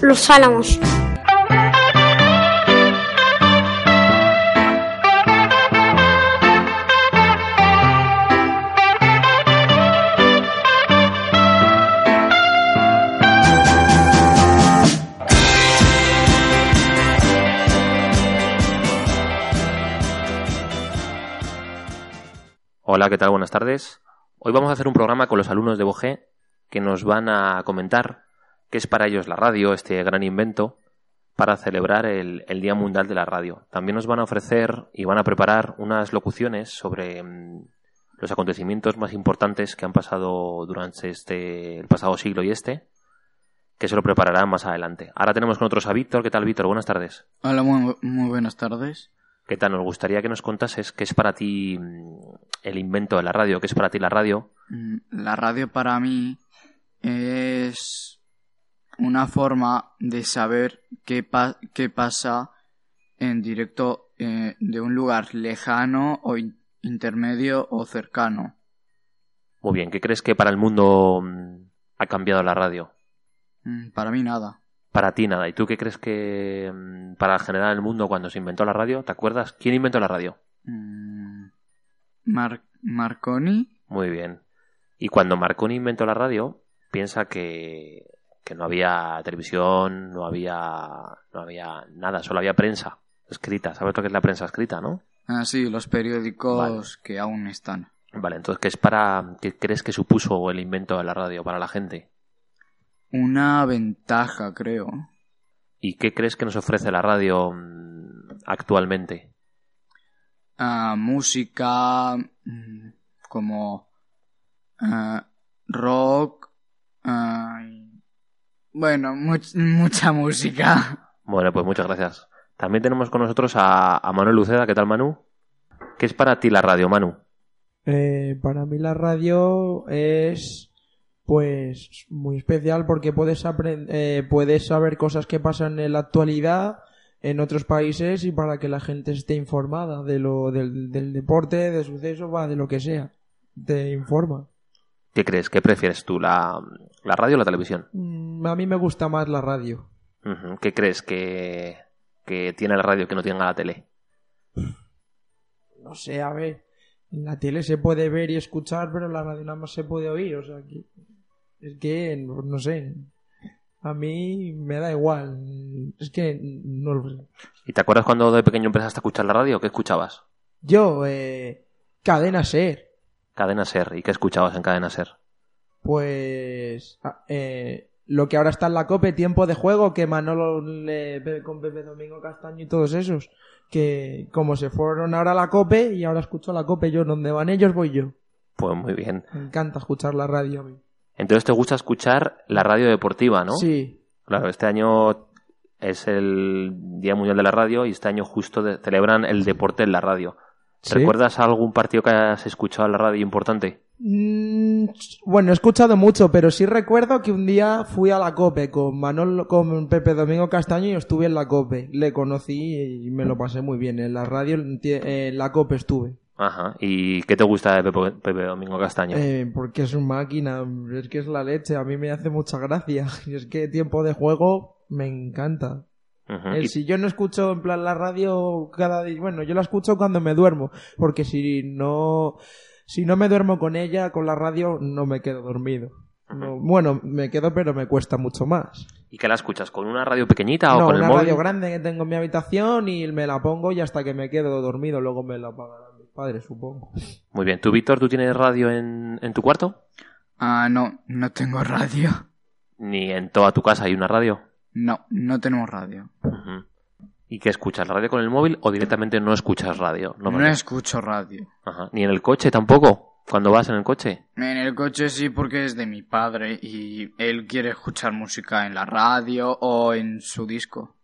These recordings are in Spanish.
Los Álamos. Hola, ¿qué tal? Buenas tardes. Hoy vamos a hacer un programa con los alumnos de Bogé que nos van a comentar qué es para ellos la radio, este gran invento, para celebrar el, el Día Mundial de la Radio. También nos van a ofrecer y van a preparar unas locuciones sobre mm, los acontecimientos más importantes que han pasado durante este, el pasado siglo y este, que se lo prepararán más adelante. Ahora tenemos con nosotros a Víctor. ¿Qué tal, Víctor? Buenas tardes. Hola, muy, muy buenas tardes. ¿Qué tal? Nos gustaría que nos contases qué es para ti mm, el invento de la radio, qué es para ti la radio. Mm, La radio para mí es una forma de saber qué, pa- qué pasa en directo eh, de un lugar lejano o in- intermedio o cercano. Muy bien, ¿qué crees que para el mundo mm, ha cambiado la radio? Mm, Para mí nada. Para ti nada. ¿Y tú qué crees que mm, para generar el mundo cuando se inventó la radio? ¿Te acuerdas? ¿Quién inventó la radio? Mar- Marconi. Muy bien. Y cuando Marconi inventó la radio, piensa que, que no había televisión, no había, no había nada, solo había prensa escrita. ¿Sabes lo que es la prensa escrita, no? Ah, sí, los periódicos que aún están. Vale, entonces, ¿qué es para, qué crees que supuso el invento de la radio para la gente? Una ventaja, creo. ¿Y qué crees que nos ofrece la radio mm, actualmente? Ah, música mm, como ah, rock. ah, bueno, much- mucha música. Bueno, pues muchas gracias. También tenemos con nosotros a, a Manuel Luceda. ¿Qué tal, Manu? ¿Qué es para ti la radio, Manu? Eh, para mí la radio es pues muy especial porque puedes eh, puedes saber cosas que pasan en la actualidad en otros países y para que la gente esté informada de lo del, del deporte, de sucesos, va, de lo que sea. Te informa. ¿Qué crees? ¿Qué prefieres tú, la, la radio o la televisión? Mm, a mí me gusta más la radio. ¿Qué crees que, que tiene la radio que no tiene la tele? No sé, a ver. En la tele se puede ver y escuchar, pero en la radio nada más se puede oír. O sea, que es que, no, no sé. A mí me da igual. Es que no lo sé. ¿Y te acuerdas cuando de pequeño empezaste a escuchar la radio? ¿Qué escuchabas? Yo, eh, Cadena Ser. Cadena Ser. ¿Y qué escuchabas en Cadena Ser? Pues. ah, eh, lo que ahora está en la COPE, tiempo de juego, que Manolo le, con Pepe Domingo Castaño y todos esos. Que como se fueron ahora a la COPE y ahora escucho la COPE yo, donde van ellos voy yo. Pues muy bien. Me encanta escuchar la radio a mí. Entonces te gusta escuchar la radio deportiva, ¿no? Sí, Claro, este año es el Día Mundial de la Radio y este año justo de- celebran el deporte en la radio. Sí. ¿Recuerdas algún partido que has escuchado en la radio importante? Mm, bueno, he escuchado mucho, pero sí recuerdo que un día fui a la COPE con Manolo, con Pepe Domingo Castaño y estuve en la COPE. Le conocí y me lo pasé muy bien. En la radio, en la COPE estuve. Ajá. ¿Y qué te gusta de Pepe, Pepe Domingo Castaño? Eh, porque es un máquina, es que es la leche, a mí me hace mucha gracia. Y es que tiempo de juego me encanta. ¿Y- si yo no escucho en plan la radio cada día, bueno, yo la escucho cuando me duermo, porque si no, si no me duermo con ella, con la radio, no me quedo dormido. No, bueno, me quedo, pero me cuesta mucho más. ¿Y qué la escuchas? ¿Con una radio pequeñita o no, con el una móvil? radio grande que tengo en mi habitación y me la pongo y hasta que me quedo dormido, luego me la apagarán mis padres, supongo. Muy bien. ¿Tú, Víctor, tú tienes radio en, en tu cuarto? Ah, no, no tengo radio. ¿Ni en toda tu casa hay una radio? No, no tenemos radio. ¿Y qué escuchas? ¿La radio con el móvil o directamente no escuchas radio? No, vale. escucho radio. Ajá. ¿Ni en el coche tampoco? ¿Cuando vas en el coche? En el coche sí porque es de mi padre y él quiere escuchar música en la radio o en su disco.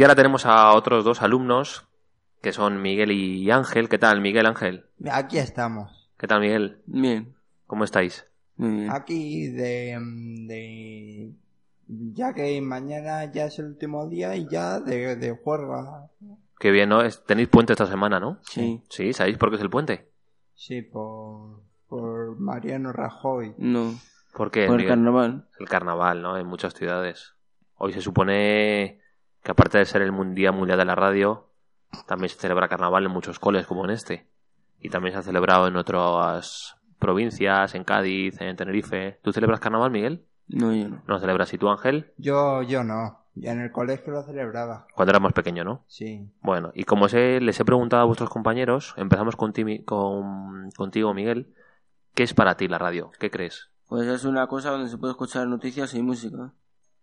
Y ahora tenemos a otros dos alumnos, que son Miguel y Ángel. ¿Qué tal, Miguel Ángel? Aquí estamos. ¿Qué tal, Miguel? Bien, ¿Cómo estáis? bien. Aquí de, de... Ya que mañana ya es el último día y ya de, de juerga. Qué bien, ¿no? Tenéis puente esta semana, ¿no? Sí. Sí, ¿sabéis por qué es el puente? Sí, por, por Mariano Rajoy. No, ¿Por qué? por el Miguel? carnaval. El carnaval, ¿no? En muchas ciudades. Hoy se supone que aparte de ser el Día Mundial de la Radio, también se celebra carnaval en muchos coles como en este. Y también se ha celebrado en otras provincias, en Cádiz, en Tenerife. ¿Tú celebras carnaval, Miguel? No, yo no. No lo celebras. ¿Y tú, Ángel? Yo, yo no. Ya en el colegio lo celebraba. Cuando eras más pequeño, ¿no? Sí. Bueno, y como sé, les he preguntado a vuestros compañeros, empezamos con ti- con- contigo, Miguel. ¿Qué es para ti la radio? ¿Qué crees? Pues es una cosa donde se puede escuchar noticias y música.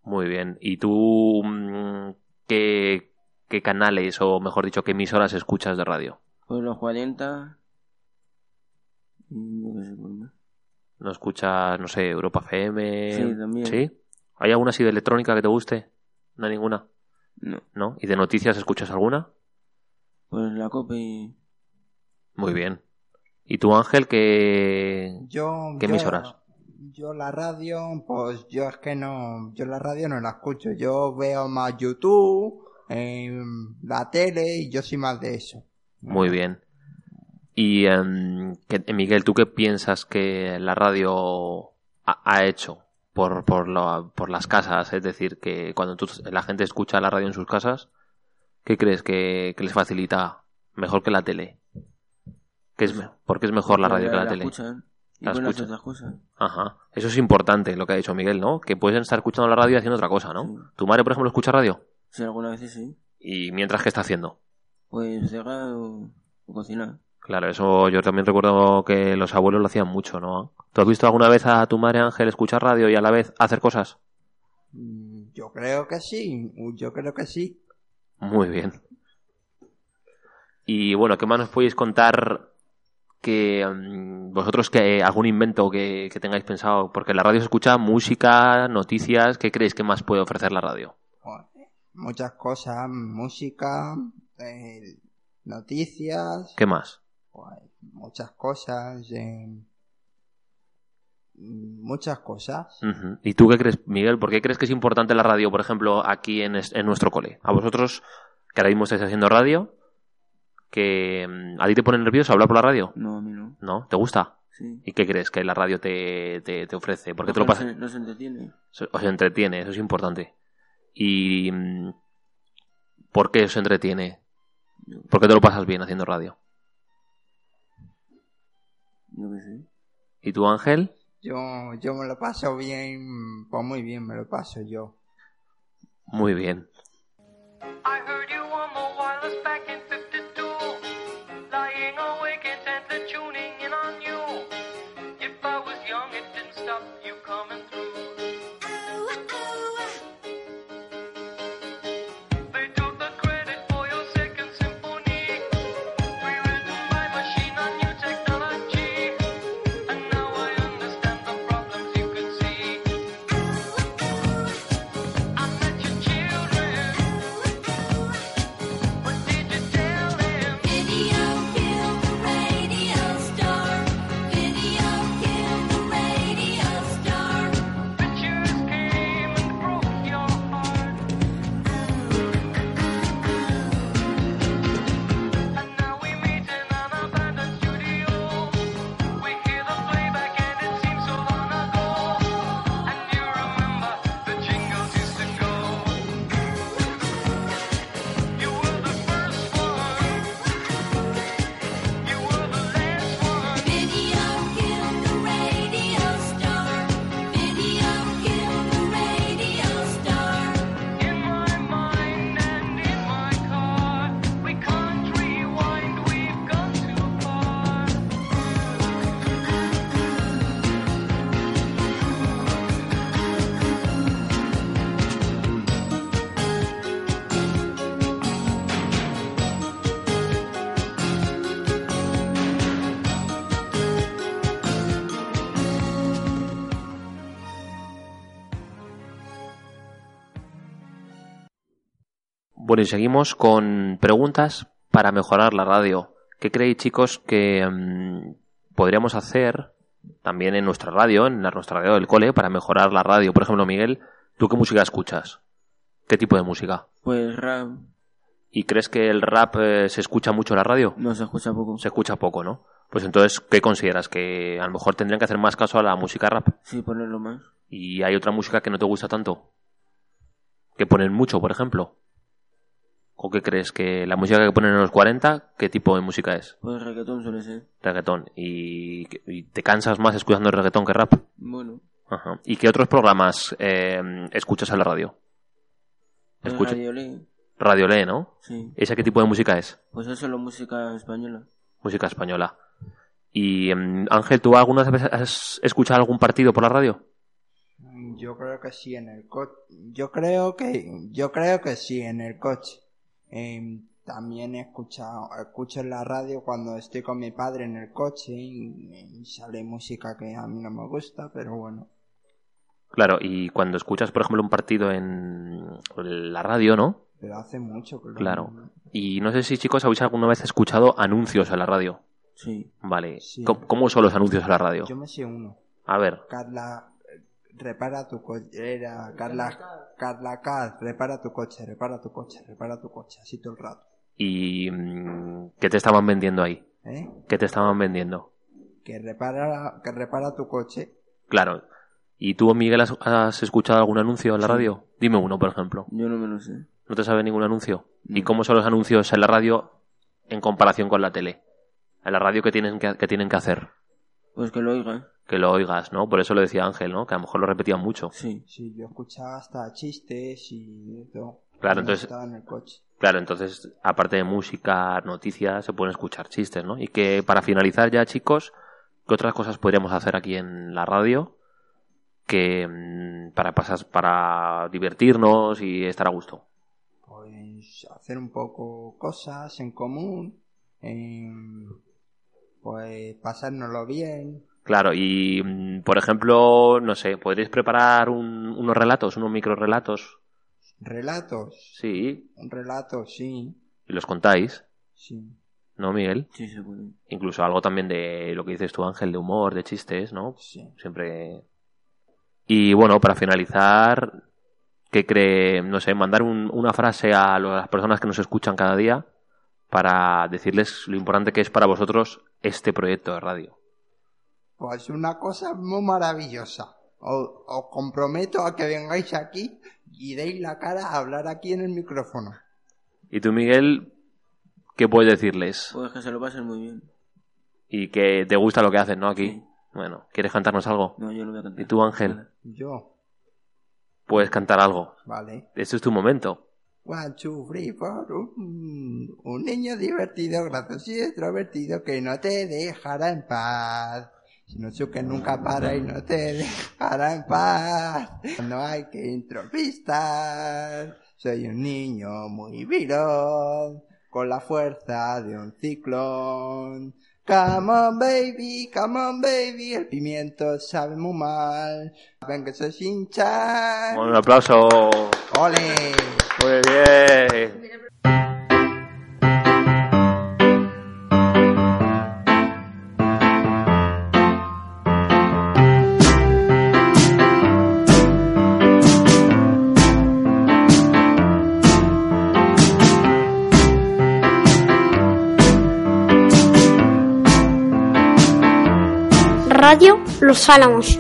Muy bien. ¿Y tú mm, qué, qué canales, o mejor dicho, qué emisoras escuchas de radio? Pues los 40. Y yo qué sé, pues más. ¿No escuchas, no sé, Europa FM? Sí, también. ¿Sí? ¿Hay alguna así de electrónica que te guste? No hay ninguna, No, ¿no? ¿Y de noticias escuchas alguna? pues la copa y. Muy bien. ¿Y tú, Ángel, qué, Yo, qué yo- emisoras? Yo la radio, pues yo es que no, yo la radio no la escucho. Yo veo más YouTube, em, la tele y yo soy más de eso. Muy bien. Y em, que- Miguel, ¿tú qué piensas que la radio ha, ha hecho por, por, lo- por las casas? Es decir, que cuando tú- la gente escucha la radio en sus casas, ¿qué crees que, que les facilita mejor que la tele? ¿Qué es, ¿Por qué es mejor la radio que la, tele? escuchan y La pueden hacer escuchan. otras cosas. Ajá. Eso es importante lo que ha dicho Miguel, ¿no? Que pueden estar escuchando la radio y haciendo otra cosa, ¿no? Sí. ¿Tu madre, por ejemplo, escucha radio? Sí, algunas veces sí. ¿Y mientras qué está haciendo? Pues cegar o, o cocinar. Claro, eso yo también recuerdo que los abuelos lo hacían mucho, ¿no? ¿Tú has visto alguna vez a tu madre Ángel escuchar radio y a la vez hacer cosas? Mm, Yo creo que sí, yo creo que sí. Muy bien. Y bueno, ¿qué más nos podéis contar que mm, vosotros que algún invento que, que tengáis pensado? Porque la radio se escucha música, noticias, ¿qué creéis que más puede ofrecer la radio? Muchas cosas, música, eh, noticias, ¿Qué más? muchas cosas, em, muchas cosas. ¿Y tú qué crees, Miguel? ¿Por qué crees que es importante la radio, por ejemplo, aquí en, es- en nuestro cole? A vosotros, que ahora mismo estáis haciendo radio, que mm, a ti te pone nervioso hablar por la radio, No, a mí no. ¿no? ¿Te gusta? Sí. ¿Y qué crees que la radio te, te, te ofrece? ¿Por qué te lo en- Nos entretiene. Os entretiene, eso es importante. ¿Y mm, por qué os entretiene? ¿Por qué te lo pasas bien haciendo radio? Yo qué sé. ¿Y tú, Ángel? Yo, yo me lo paso bien, pues muy bien me lo paso yo. Muy bien. Bueno, y seguimos con preguntas para mejorar la radio. ¿Qué creéis, chicos, que mm, podríamos hacer también en nuestra radio, en la, nuestra radio del cole, para mejorar la radio? Por ejemplo, Miguel, ¿tú qué música escuchas? ¿Qué tipo de música? Pues rap ¿Y crees que el rap eh, se escucha mucho en la radio? no se escucha poco. Se escucha poco, ¿no? Pues entonces, ¿qué consideras? ¿Que a lo mejor tendrían que hacer más caso a la música rap? Sí, ponerlo más. ¿Y hay otra música que no te gusta tanto? ¿Que ponen mucho, por ejemplo? ¿O qué crees? ¿Que la música que ponen en los 40, qué tipo de música es? Pues reggaetón suele ser. Reggaetón. ¿Y, y te cansas más escuchando reggaetón que rap? Bueno, Ajá. ¿Y qué otros programas eh, escuchas en la radio? pues Escucha- Radio Ley, Radio Lee, ¿no? sí. ¿Esa qué tipo de música es? Pues eso es la música española. Música española. Y em, Ángel, ¿tú alguna vez has escuchado algún partido por la radio? Yo creo que sí en el coche. Yo creo que yo creo que sí en el coche. Em, también he escuchado escucho en la radio cuando estoy con mi padre en el coche y, y sale música que a mí no me gusta, pero bueno. Claro, y cuando escuchas, por ejemplo, un partido en la radio, ¿no? Pero hace mucho lo- Claro. Y no sé si, chicos, habéis alguna vez escuchado anuncios en la radio. Sí. Vale. Sí. ¿Cómo, cómo son los anuncios en la radio? Yo me sé uno. A ver. Eh, repara tu coche. Era Carla Carla Car, repara tu coche, repara tu coche, repara tu coche, así todo el rato. ¿Y mm, qué te estaban vendiendo ahí? ¿Eh? ¿Qué te estaban vendiendo? Que repara que repara tu coche. Claro. ¿Y tú, Miguel, has, has escuchado algún anuncio en la radio? Dime uno, por ejemplo. Yo no me lo sé. ¿No te sabe ningún anuncio? ¿Y cómo son los anuncios en la radio en comparación con la tele? En la radio, ¿qué tienen que, qué tienen que hacer? Pues que lo oiga. Que lo oigas, ¿no? Por eso lo decía Ángel, ¿no? Que a lo mejor lo repetían mucho. Sí. Sí, yo escuchaba hasta chistes y de todo. Claro, entonces- Estaba en el coche. Claro, entonces, aparte de música, noticias, se pueden escuchar chistes, ¿no? Y que para finalizar ya, chicos, ¿qué otras cosas podríamos hacer aquí en la radio que mm, para pasar, para divertirnos y estar a gusto? Pues hacer un poco cosas en común. em, pues pasárnoslo bien. Claro, y mm, por ejemplo, no sé, ¿podréis preparar un- unos relatos, unos micro relatos? Relatos. Sí, Un relato, sí. y los contáis, Sí. ¿no, Miguel? Sí se puede. Incluso algo también de lo que dices tú, Ángel, de humor, de chistes, ¿no? Sí. Siempre. Y bueno, para finalizar, ¿qué cree? No sé, mandar un- una frase a las personas que nos escuchan cada día para decirles lo importante que es para vosotros este proyecto de radio. Pues una cosa muy maravillosa. Os, os comprometo a que vengáis aquí y deis la cara a hablar aquí en el micrófono. Y tú, Miguel, ¿qué puedes decirles? Pues que se lo pasen muy bien. Y que te gusta lo que hacen, ¿no? Aquí. Sí. Bueno, ¿quieres cantarnos algo? No, yo no voy a cantar. ¿Y tú, Ángel? Yo, Puedes cantar algo. vale. Este es tu momento. One, two. Un, un niño divertido, gracioso y extrovertido que no te dejará en paz. Si no que nunca para y no te dejará en paz. No hay que improvisar. Soy un niño muy viral, con la fuerza de un ciclón. Come on baby, come on baby, el pimiento sabe muy mal. Ven que soy hincha. Bueno, un aplauso. ¡Ole! Muy bien. Radio Los Álamos.